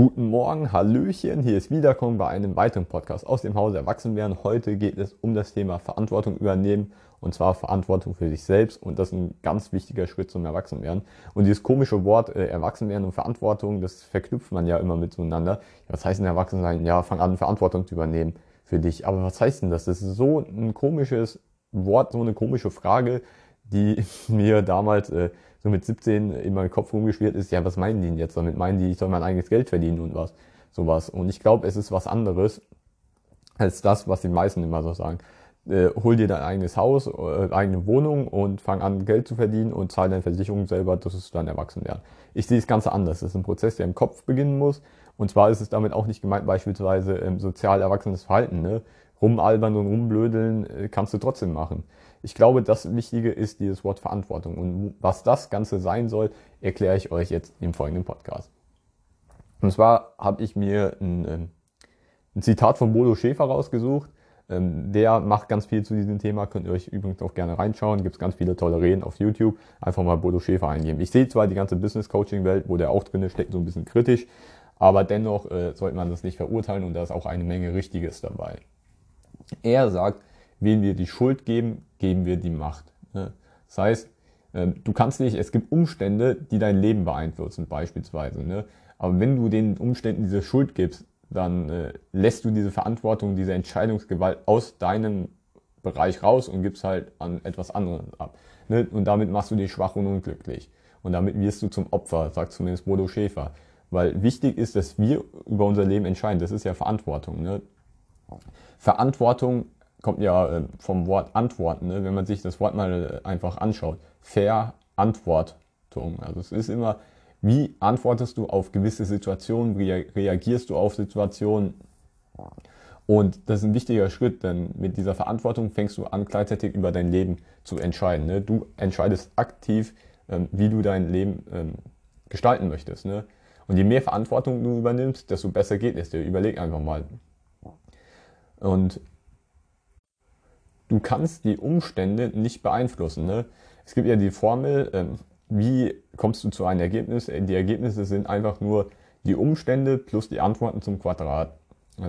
Guten Morgen, Hallöchen, hier ist Wiederkommen bei einem weiteren Podcast aus dem Hause Erwachsenwerden. Heute geht es um das Thema Verantwortung übernehmen und zwar Verantwortung für sich selbst und das ist ein ganz wichtiger Schritt zum Erwachsenwerden. Und dieses komische Wort äh, Erwachsenwerden und Verantwortung, das verknüpft man ja immer miteinander. Was heißt denn Erwachsensein? Ja, fang an, Verantwortung zu übernehmen für dich. Aber was heißt denn das? Das ist so ein komisches Wort, so eine komische Frage, die mir damals äh, so mit 17 in meinem Kopf rumgespielt ist, ja, was meinen die denn jetzt damit? Meinen die, ich soll mein eigenes Geld verdienen und was? Sowas. Und ich glaube, es ist was anderes als das, was die meisten immer so sagen. Äh, hol dir dein eigenes Haus, äh, eigene Wohnung und fang an, Geld zu verdienen und zahl deine Versicherung selber, das ist dann erwachsen werden. Ich sehe das Ganze anders. Das ist ein Prozess, der im Kopf beginnen muss. Und zwar ist es damit auch nicht gemeint, beispielsweise ähm, sozial erwachsenes Verhalten. Ne? Rumalbern und rumblödeln äh, kannst du trotzdem machen. Ich glaube, das Wichtige ist dieses Wort Verantwortung. Und was das Ganze sein soll, erkläre ich euch jetzt im folgenden Podcast. Und zwar habe ich mir ein, ein Zitat von Bodo Schäfer rausgesucht. Ähm, der macht ganz viel zu diesem Thema, könnt ihr euch übrigens auch gerne reinschauen. Gibt es ganz viele tolle Reden auf YouTube. Einfach mal Bodo Schäfer eingeben. Ich sehe zwar die ganze Business Coaching Welt, wo der auch drin steckt, so ein bisschen kritisch, aber dennoch äh, sollte man das nicht verurteilen und da ist auch eine Menge Richtiges dabei. Er sagt, wem wir die Schuld geben, geben wir die Macht. Ne? Das heißt, ähm, du kannst nicht, es gibt Umstände, die dein Leben beeinflussen, beispielsweise. Ne? Aber wenn du den Umständen diese Schuld gibst, dann äh, lässt du diese Verantwortung, diese Entscheidungsgewalt aus deinem Bereich raus und gibst halt an etwas anderes ab. Ne? Und damit machst du dich schwach und unglücklich. Und damit wirst du zum Opfer, sagt zumindest Bodo Schäfer. Weil wichtig ist, dass wir über unser Leben entscheiden. Das ist ja Verantwortung. Ne? Verantwortung kommt ja äh, vom Wort Antworten, ne? wenn man sich das Wort mal äh, einfach anschaut. Verantwortung. Also es ist immer, wie antwortest du auf gewisse Situationen, wie reagierst du auf Situationen. Und das ist ein wichtiger Schritt, denn mit dieser Verantwortung fängst du an, gleichzeitig über dein Leben zu entscheiden. Ne? Du entscheidest aktiv, ähm, wie du dein Leben ähm, gestalten möchtest. Ne? Und je mehr Verantwortung du übernimmst, desto besser geht es dir. Überleg einfach mal. Und du kannst die Umstände nicht beeinflussen. Ne? Es gibt ja die Formel, ähm, wie kommst du zu einem Ergebnis? Die Ergebnisse sind einfach nur die Umstände plus die Antworten zum Quadrat.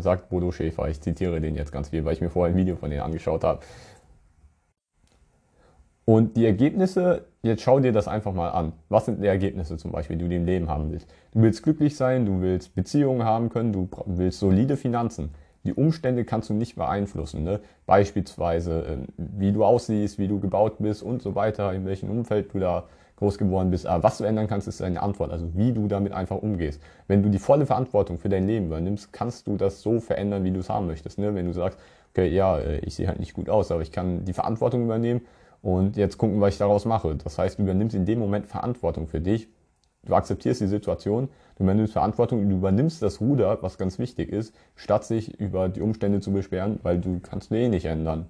Sagt Bodo Schäfer. Ich zitiere den jetzt ganz viel, weil ich mir vorher ein Video von denen angeschaut habe. Und die Ergebnisse, jetzt schau dir das einfach mal an. Was sind die Ergebnisse zum Beispiel, die du im Leben haben willst? Du willst glücklich sein, du willst Beziehungen haben können, du willst solide Finanzen. Die Umstände kannst du nicht beeinflussen. Ne? Beispielsweise, ähm, wie du aussiehst, wie du gebaut bist und so weiter, in welchem Umfeld du da groß geworden bist. Aber was du ändern kannst, ist deine Antwort, also wie du damit einfach umgehst. Wenn du die volle Verantwortung für dein Leben übernimmst, kannst du das so verändern, wie du es haben möchtest. Ne? Wenn du sagst, okay, ja, äh, ich sehe halt nicht gut aus, aber ich kann die Verantwortung übernehmen und jetzt gucken, was ich daraus mache. Das heißt, du übernimmst in dem Moment Verantwortung für dich Du akzeptierst die Situation, du übernimmst Verantwortung, du übernimmst das Ruder, was ganz wichtig ist, statt sich über die Umstände zu beschweren, weil du kannst eh nicht ändern.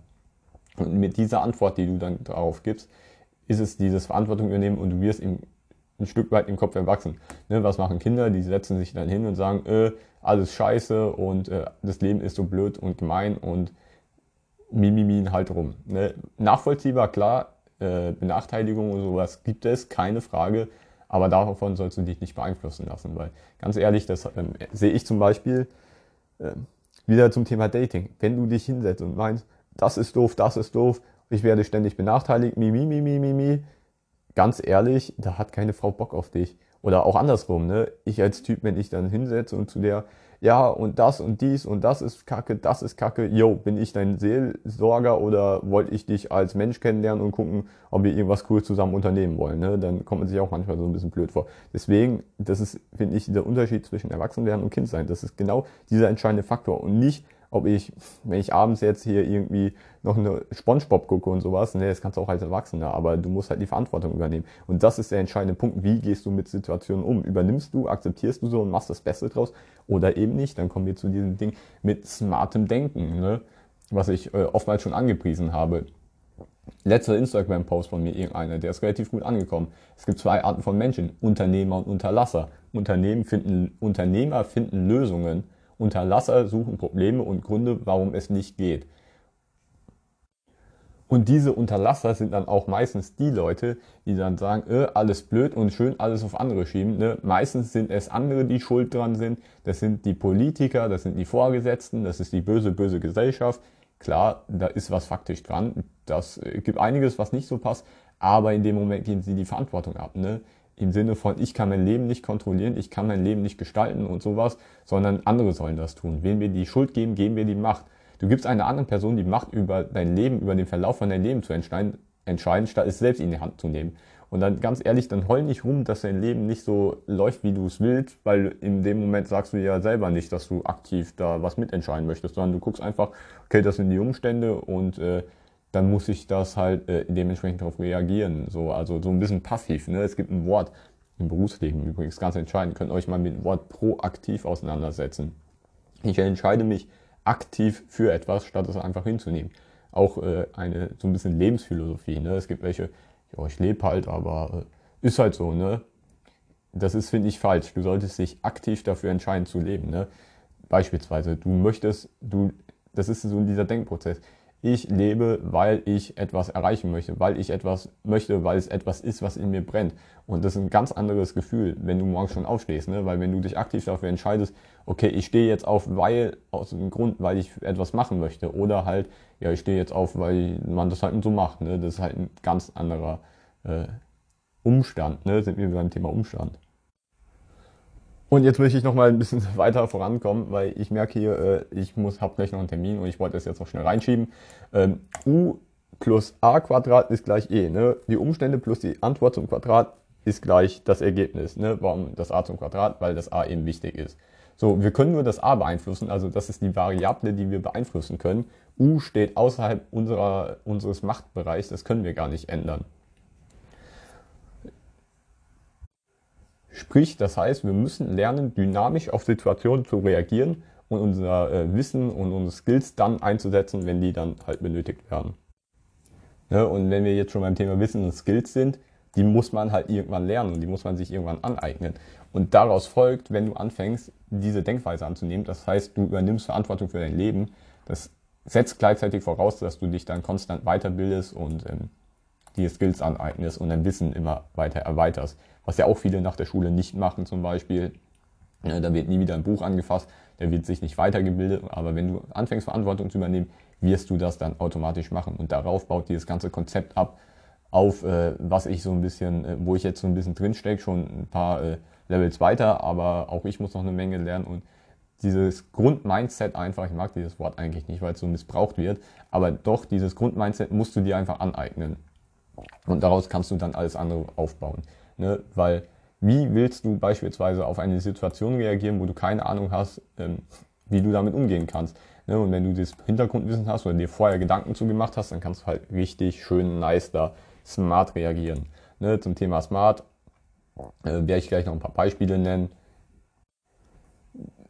Und mit dieser Antwort, die du dann darauf gibst, ist es dieses Verantwortung übernehmen und du wirst im, ein Stück weit im Kopf erwachsen. Ne, was machen Kinder? Die setzen sich dann hin und sagen, äh, alles scheiße und äh, das Leben ist so blöd und gemein und mimimin halt rum. Ne? Nachvollziehbar, klar, äh, Benachteiligung und sowas gibt es, keine Frage. Aber davon sollst du dich nicht beeinflussen lassen, weil ganz ehrlich, das ähm, sehe ich zum Beispiel äh, wieder zum Thema Dating. Wenn du dich hinsetzt und meinst, das ist doof, das ist doof, ich werde ständig benachteiligt, mi, mi, mi, mi, mi, mi, ganz ehrlich, da hat keine Frau Bock auf dich. Oder auch andersrum, ne? Ich als Typ, wenn ich dann hinsetze und zu der, ja, und das und dies und das ist Kacke, das ist Kacke, yo, bin ich dein Seelsorger oder wollte ich dich als Mensch kennenlernen und gucken, ob wir irgendwas cool zusammen unternehmen wollen, ne? Dann kommt man sich auch manchmal so ein bisschen blöd vor. Deswegen, das ist, finde ich, dieser Unterschied zwischen Erwachsenwerden und Kindsein. Das ist genau dieser entscheidende Faktor und nicht, ob ich, wenn ich abends jetzt hier irgendwie noch eine Spongebob gucke und sowas, ne, das kannst du auch als Erwachsener, aber du musst halt die Verantwortung übernehmen. Und das ist der entscheidende Punkt. Wie gehst du mit Situationen um? Übernimmst du, akzeptierst du so und machst das Beste draus oder eben nicht? Dann kommen wir zu diesem Ding mit smartem Denken, ne, was ich äh, oftmals schon angepriesen habe. Letzter Instagram-Post von mir, irgendeiner, der ist relativ gut angekommen. Es gibt zwei Arten von Menschen, Unternehmer und Unterlasser. Unternehmen finden, Unternehmer finden Lösungen Unterlasser suchen Probleme und Gründe, warum es nicht geht. Und diese Unterlasser sind dann auch meistens die Leute, die dann sagen, äh, alles blöd und schön alles auf andere schieben. Ne? Meistens sind es andere, die schuld dran sind. Das sind die Politiker, das sind die Vorgesetzten, das ist die böse, böse Gesellschaft. Klar, da ist was faktisch dran. Das äh, gibt einiges, was nicht so passt. Aber in dem Moment gehen sie die Verantwortung ab. Ne? Im Sinne von, ich kann mein Leben nicht kontrollieren, ich kann mein Leben nicht gestalten und sowas, sondern andere sollen das tun. Wen wir die Schuld geben, geben wir die Macht. Du gibst einer anderen Person die Macht über dein Leben, über den Verlauf von deinem Leben zu entscheiden, entscheiden, statt es selbst in die Hand zu nehmen. Und dann ganz ehrlich, dann heul nicht rum, dass dein Leben nicht so läuft, wie du es willst, weil in dem Moment sagst du ja selber nicht, dass du aktiv da was mitentscheiden möchtest, sondern du guckst einfach, okay, das sind die Umstände und äh, dann muss ich das halt äh, dementsprechend darauf reagieren. So, also so ein bisschen passiv. Ne? Es gibt ein Wort im Berufsleben übrigens ganz entscheidend. Könnt euch mal mit dem Wort proaktiv auseinandersetzen. Ich entscheide mich aktiv für etwas, statt es einfach hinzunehmen. Auch äh, eine so ein bisschen Lebensphilosophie. Ne? Es gibt welche, ja, ich lebe halt, aber äh, ist halt so. Ne? Das ist, finde ich, falsch. Du solltest dich aktiv dafür entscheiden zu leben. Ne? Beispielsweise, du möchtest, du, das ist so dieser Denkprozess ich lebe, weil ich etwas erreichen möchte, weil ich etwas möchte, weil es etwas ist, was in mir brennt. Und das ist ein ganz anderes Gefühl, wenn du morgens schon aufstehst, ne? weil wenn du dich aktiv dafür entscheidest, okay, ich stehe jetzt auf, weil, aus dem Grund, weil ich etwas machen möchte oder halt, ja, ich stehe jetzt auf, weil man das halt so macht, ne? das ist halt ein ganz anderer äh, Umstand, ne? sind wir beim Thema Umstand. Und jetzt möchte ich noch mal ein bisschen weiter vorankommen, weil ich merke hier, äh, ich muss, habe gleich noch einen Termin und ich wollte das jetzt noch schnell reinschieben. Ähm, u plus a Quadrat ist gleich e. Ne? Die Umstände plus die Antwort zum Quadrat ist gleich das Ergebnis. Ne? Warum das a zum Quadrat? Weil das a eben wichtig ist. So, wir können nur das a beeinflussen, also das ist die Variable, die wir beeinflussen können. u steht außerhalb unserer, unseres Machtbereichs, das können wir gar nicht ändern. Sprich, das heißt, wir müssen lernen, dynamisch auf Situationen zu reagieren und unser äh, Wissen und unsere Skills dann einzusetzen, wenn die dann halt benötigt werden. Ja, und wenn wir jetzt schon beim Thema Wissen und Skills sind, die muss man halt irgendwann lernen und die muss man sich irgendwann aneignen. Und daraus folgt, wenn du anfängst, diese Denkweise anzunehmen, das heißt, du übernimmst Verantwortung für dein Leben, das setzt gleichzeitig voraus, dass du dich dann konstant weiterbildest und ähm, dir Skills aneignest und dein Wissen immer weiter erweiterst. Was ja auch viele nach der Schule nicht machen zum Beispiel. Ja, da wird nie wieder ein Buch angefasst, da wird sich nicht weitergebildet, aber wenn du anfängst Verantwortung zu übernehmen, wirst du das dann automatisch machen. Und darauf baut dieses ganze Konzept ab, auf äh, was ich so ein bisschen, äh, wo ich jetzt so ein bisschen drinstecke, schon ein paar äh, Levels weiter, aber auch ich muss noch eine Menge lernen und dieses Grundmindset einfach, ich mag dieses Wort eigentlich nicht, weil es so missbraucht wird, aber doch dieses Grundmindset musst du dir einfach aneignen. Und daraus kannst du dann alles andere aufbauen. Ne? Weil wie willst du beispielsweise auf eine Situation reagieren, wo du keine Ahnung hast, ähm, wie du damit umgehen kannst? Ne? Und wenn du das Hintergrundwissen hast oder dir vorher Gedanken zu gemacht hast, dann kannst du halt richtig schön nice da smart reagieren. Ne? Zum Thema smart äh, werde ich gleich noch ein paar Beispiele nennen.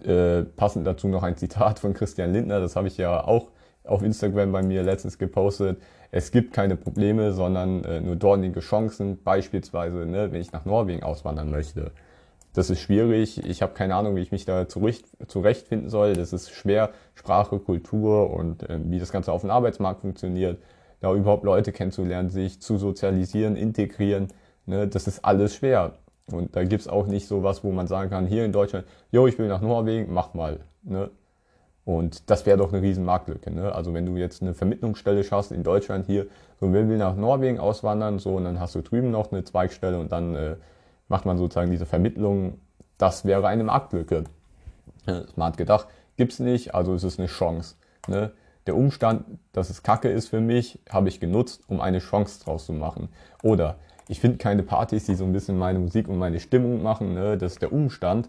Äh, passend dazu noch ein Zitat von Christian Lindner, das habe ich ja auch auf Instagram bei mir letztens gepostet es gibt keine Probleme, sondern äh, nur dortige Chancen. Beispielsweise, ne, wenn ich nach Norwegen auswandern möchte. Das ist schwierig. Ich habe keine Ahnung, wie ich mich da zurecht, zurechtfinden soll. Das ist schwer, Sprache, Kultur und äh, wie das Ganze auf dem Arbeitsmarkt funktioniert. Da überhaupt Leute kennenzulernen, sich zu sozialisieren, integrieren. Ne, das ist alles schwer. Und da gibt's auch nicht so was, wo man sagen kann, hier in Deutschland, jo, ich will nach Norwegen, mach mal. Ne? Und das wäre doch eine riesen Marktlücke. Ne? Also wenn du jetzt eine Vermittlungsstelle schaffst in Deutschland hier, so will will nach Norwegen auswandern, so und dann hast du drüben noch eine Zweigstelle und dann äh, macht man sozusagen diese Vermittlung. Das wäre eine Marktlücke. Smart gedacht, gibt's nicht, also ist es eine Chance. Ne? Der Umstand, dass es Kacke ist für mich, habe ich genutzt, um eine Chance draus zu machen. Oder ich finde keine Partys, die so ein bisschen meine Musik und meine Stimmung machen. Ne? Das ist der Umstand.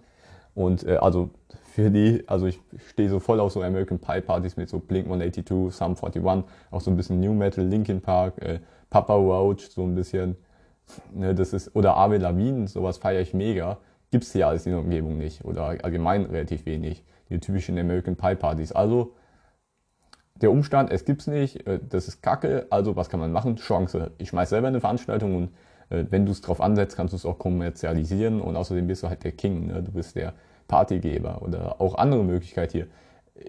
Und äh, also für die, also ich stehe so voll auf so American Pie Partys mit so Blink 182, Sum 41, auch so ein bisschen New Metal, Linkin Park, äh, Papa Roach, so ein bisschen, ne, das ist, oder Ave Lavigne, sowas feiere ich mega. Gibt's hier alles in der Umgebung nicht oder allgemein relativ wenig. Die typischen American Pie Partys. Also der Umstand, es gibt's nicht, äh, das ist Kacke, also was kann man machen? Chance. Ich schmeiß selber eine Veranstaltung und äh, wenn du es drauf ansetzt, kannst du es auch kommerzialisieren und außerdem bist du halt der King, ne? du bist der Partygeber oder auch andere Möglichkeit hier.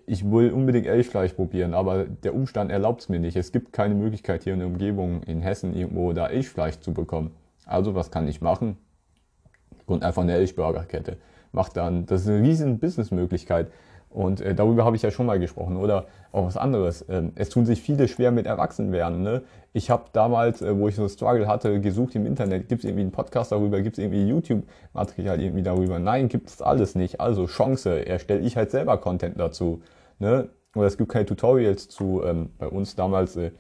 ich will unbedingt Elchfleisch probieren, aber der Umstand erlaubt es mir nicht. Es gibt keine Möglichkeit hier in der Umgebung in Hessen irgendwo da Elchfleisch zu bekommen. Also was kann ich machen? Und einfach eine Elchburgerkette. Macht dann, das ist eine riesen Businessmöglichkeit. Und äh, darüber habe ich ja schon mal gesprochen. Oder auch was anderes. Ähm, es tun sich viele schwer mit Erwachsenwerden. Ne? Ich habe damals, äh, wo ich so einen Struggle hatte, gesucht im Internet, gibt es irgendwie einen Podcast darüber, gibt es irgendwie YouTube-Material irgendwie darüber. Nein, gibt es alles nicht. Also Chance, erstelle ich halt selber Content dazu. Ne? Oder es gibt keine Tutorials zu. Ähm, bei uns damals äh,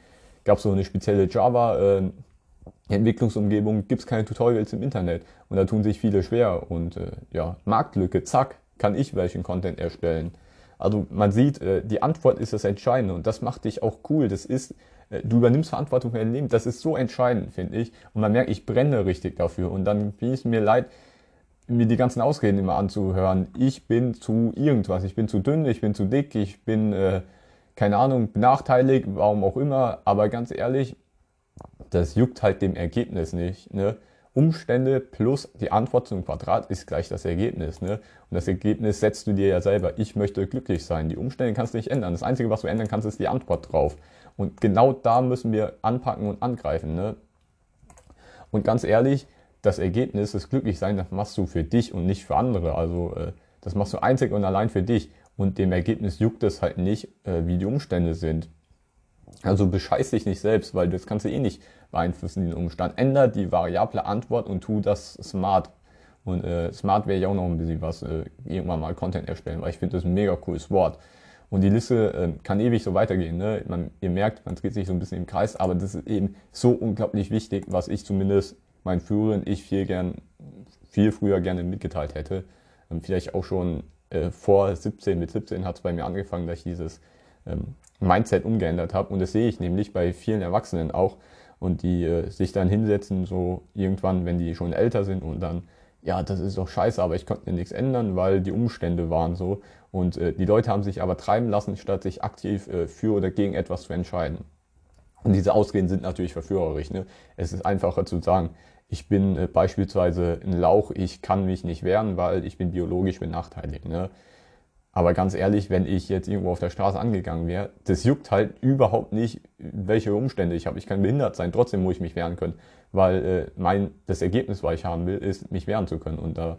gab es so eine spezielle Java. Äh, Entwicklungsumgebung gibt es keine Tutorials im Internet und da tun sich viele schwer und äh, ja, Marktlücke, zack, kann ich welchen Content erstellen. Also man sieht, äh, die Antwort ist das Entscheidende und das macht dich auch cool. Das ist, äh, du übernimmst Verantwortung für dein Leben. Das ist so entscheidend, finde ich. Und man merkt, ich brenne richtig dafür. Und dann bin es mir leid, mir die ganzen Ausreden immer anzuhören. Ich bin zu irgendwas. Ich bin zu dünn, ich bin zu dick, ich bin, äh, keine Ahnung, benachteiligt, warum auch immer. Aber ganz ehrlich, das juckt halt dem Ergebnis nicht. Ne? Umstände plus die Antwort zum Quadrat ist gleich das Ergebnis. Ne? Und das Ergebnis setzt du dir ja selber. Ich möchte glücklich sein. Die Umstände kannst du nicht ändern. Das Einzige, was du ändern kannst, ist die Antwort drauf. Und genau da müssen wir anpacken und angreifen. Ne? Und ganz ehrlich, das Ergebnis, das Glücklichsein, das machst du für dich und nicht für andere. Also äh, das machst du einzig und allein für dich. Und dem Ergebnis juckt es halt nicht, äh, wie die Umstände sind. Also bescheiß dich nicht selbst, weil das kannst du eh nicht beeinflussen, den Umstand. Änder die variable Antwort und tu das smart. Und äh, smart wäre ja auch noch ein bisschen was, äh, irgendwann mal Content erstellen, weil ich finde das ein mega cooles Wort. Und die Liste äh, kann ewig so weitergehen. Ne? Man, ihr merkt, man dreht sich so ein bisschen im Kreis, aber das ist eben so unglaublich wichtig, was ich zumindest mein früheren Ich viel gern, viel früher gerne mitgeteilt hätte. Ähm, vielleicht auch schon äh, vor 17, mit 17 hat es bei mir angefangen, dass ich dieses ähm, Mindset umgeändert habe. Und das sehe ich nämlich bei vielen Erwachsenen auch. Und die äh, sich dann hinsetzen, so irgendwann, wenn die schon älter sind und dann, ja, das ist doch scheiße, aber ich konnte nichts ändern, weil die Umstände waren so. Und äh, die Leute haben sich aber treiben lassen, statt sich aktiv äh, für oder gegen etwas zu entscheiden. Und diese Ausreden sind natürlich verführerisch. Ne? Es ist einfacher zu sagen, ich bin äh, beispielsweise ein Lauch, ich kann mich nicht wehren, weil ich bin biologisch benachteiligt. Ne? Aber ganz ehrlich, wenn ich jetzt irgendwo auf der Straße angegangen wäre, das juckt halt überhaupt nicht, welche Umstände ich habe. Ich kann behindert sein, trotzdem muss ich mich wehren können, weil äh, mein das Ergebnis, was ich haben will, ist, mich wehren zu können. Und da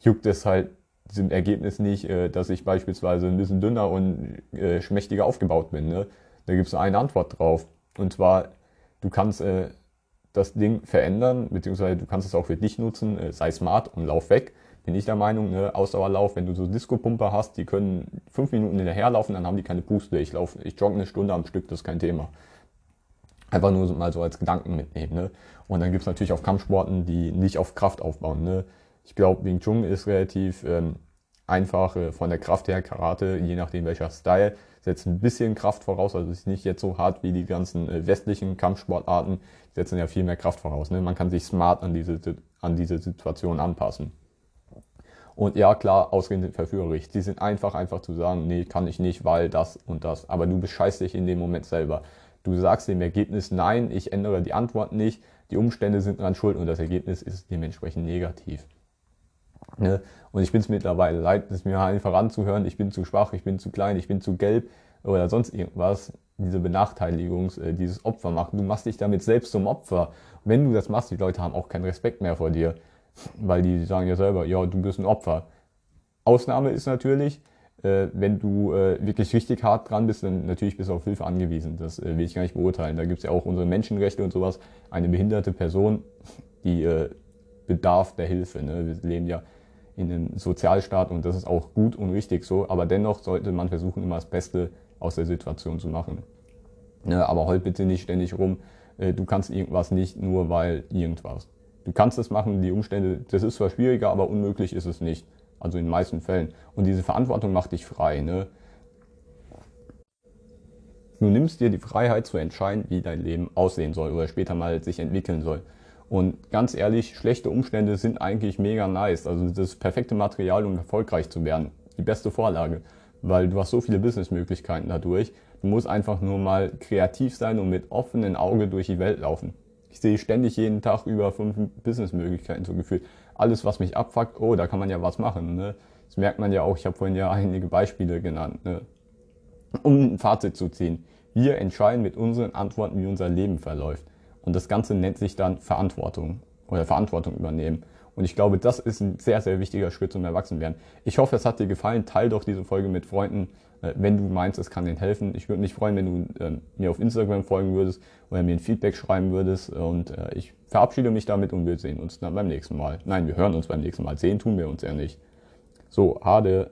juckt es halt diesem Ergebnis nicht, äh, dass ich beispielsweise ein bisschen dünner und äh, schmächtiger aufgebaut bin. Ne? Da gibt es eine Antwort drauf. Und zwar, du kannst äh, das Ding verändern, beziehungsweise du kannst es auch für dich nutzen, äh, sei smart und lauf weg bin ich der Meinung, ne, Ausdauerlauf, wenn du so Disco-Pumper hast, die können fünf Minuten hinterherlaufen, dann haben die keine Puste. Ich laufe, ich jogge eine Stunde am Stück, das ist kein Thema. Einfach nur mal so als Gedanken mitnehmen. Ne? Und dann gibt's natürlich auch Kampfsporten, die nicht auf Kraft aufbauen. Ne? Ich glaube, Wing Chun ist relativ ähm, einfach äh, von der Kraft her. Karate, je nachdem welcher Style, setzt ein bisschen Kraft voraus. Also ist nicht jetzt so hart wie die ganzen äh, westlichen Kampfsportarten. Die setzen ja viel mehr Kraft voraus. Ne? Man kann sich smart an diese, an diese Situation anpassen. Und ja, klar, Ausreden sind verführerisch. Die sind einfach, einfach zu sagen, nee, kann ich nicht, weil das und das. Aber du bescheißt dich in dem Moment selber. Du sagst dem Ergebnis, nein, ich ändere die Antwort nicht, die Umstände sind dran schuld und das Ergebnis ist dementsprechend negativ. Ne? Und ich bin es mittlerweile leid, es mir einfach anzuhören, ich bin zu schwach, ich bin zu klein, ich bin zu gelb oder sonst irgendwas. Diese Benachteiligung, äh, dieses Opfer machen. Du machst dich damit selbst zum Opfer. Wenn du das machst, die Leute haben auch keinen Respekt mehr vor dir weil die sagen ja selber, ja, du bist ein Opfer. Ausnahme ist natürlich, äh, wenn du äh, wirklich richtig hart dran bist, dann natürlich bist du auf Hilfe angewiesen. Das äh, will ich gar nicht beurteilen. Da gibt es ja auch unsere Menschenrechte und sowas. Eine behinderte Person, die äh, bedarf der Hilfe. Ne? Wir leben ja in einem Sozialstaat und das ist auch gut und richtig so. Aber dennoch sollte man versuchen, immer das Beste aus der Situation zu machen. Ne? Aber heult bitte nicht ständig rum, äh, du kannst irgendwas nicht, nur weil irgendwas. Du kannst es machen, die Umstände, das ist zwar schwieriger, aber unmöglich ist es nicht. Also in den meisten Fällen. Und diese Verantwortung macht dich frei. Ne? Du nimmst dir die Freiheit zu entscheiden, wie dein Leben aussehen soll oder später mal sich entwickeln soll. Und ganz ehrlich, schlechte Umstände sind eigentlich mega nice. Also das perfekte Material, um erfolgreich zu werden. Die beste Vorlage. Weil du hast so viele Businessmöglichkeiten dadurch. Du musst einfach nur mal kreativ sein und mit offenen Augen durch die Welt laufen. Ich sehe ständig jeden Tag über fünf Businessmöglichkeiten so gefühlt. Alles, was mich abfuckt, oh, da kann man ja was machen. Ne? Das merkt man ja auch. Ich habe vorhin ja einige Beispiele genannt. Ne? um ein Fazit zu ziehen. Wir entscheiden mit unseren Antworten, wie unser Leben verläuft. Und das Ganze nennt sich dann Verantwortung oder Verantwortung übernehmen. Und ich glaube, das ist ein sehr, sehr wichtiger Schritt zum Erwachsenwerden. Ich hoffe, es hat dir gefallen. Teil doch diese Folge mit Freunden, wenn du meinst, es kann denen helfen. Ich würde mich freuen, wenn du äh, mir auf Instagram folgen würdest oder mir ein Feedback schreiben würdest. Und äh, ich verabschiede mich damit und wir sehen uns dann beim nächsten Mal. Nein, wir hören uns beim nächsten Mal. Sehen tun wir uns ja nicht. So, Hade.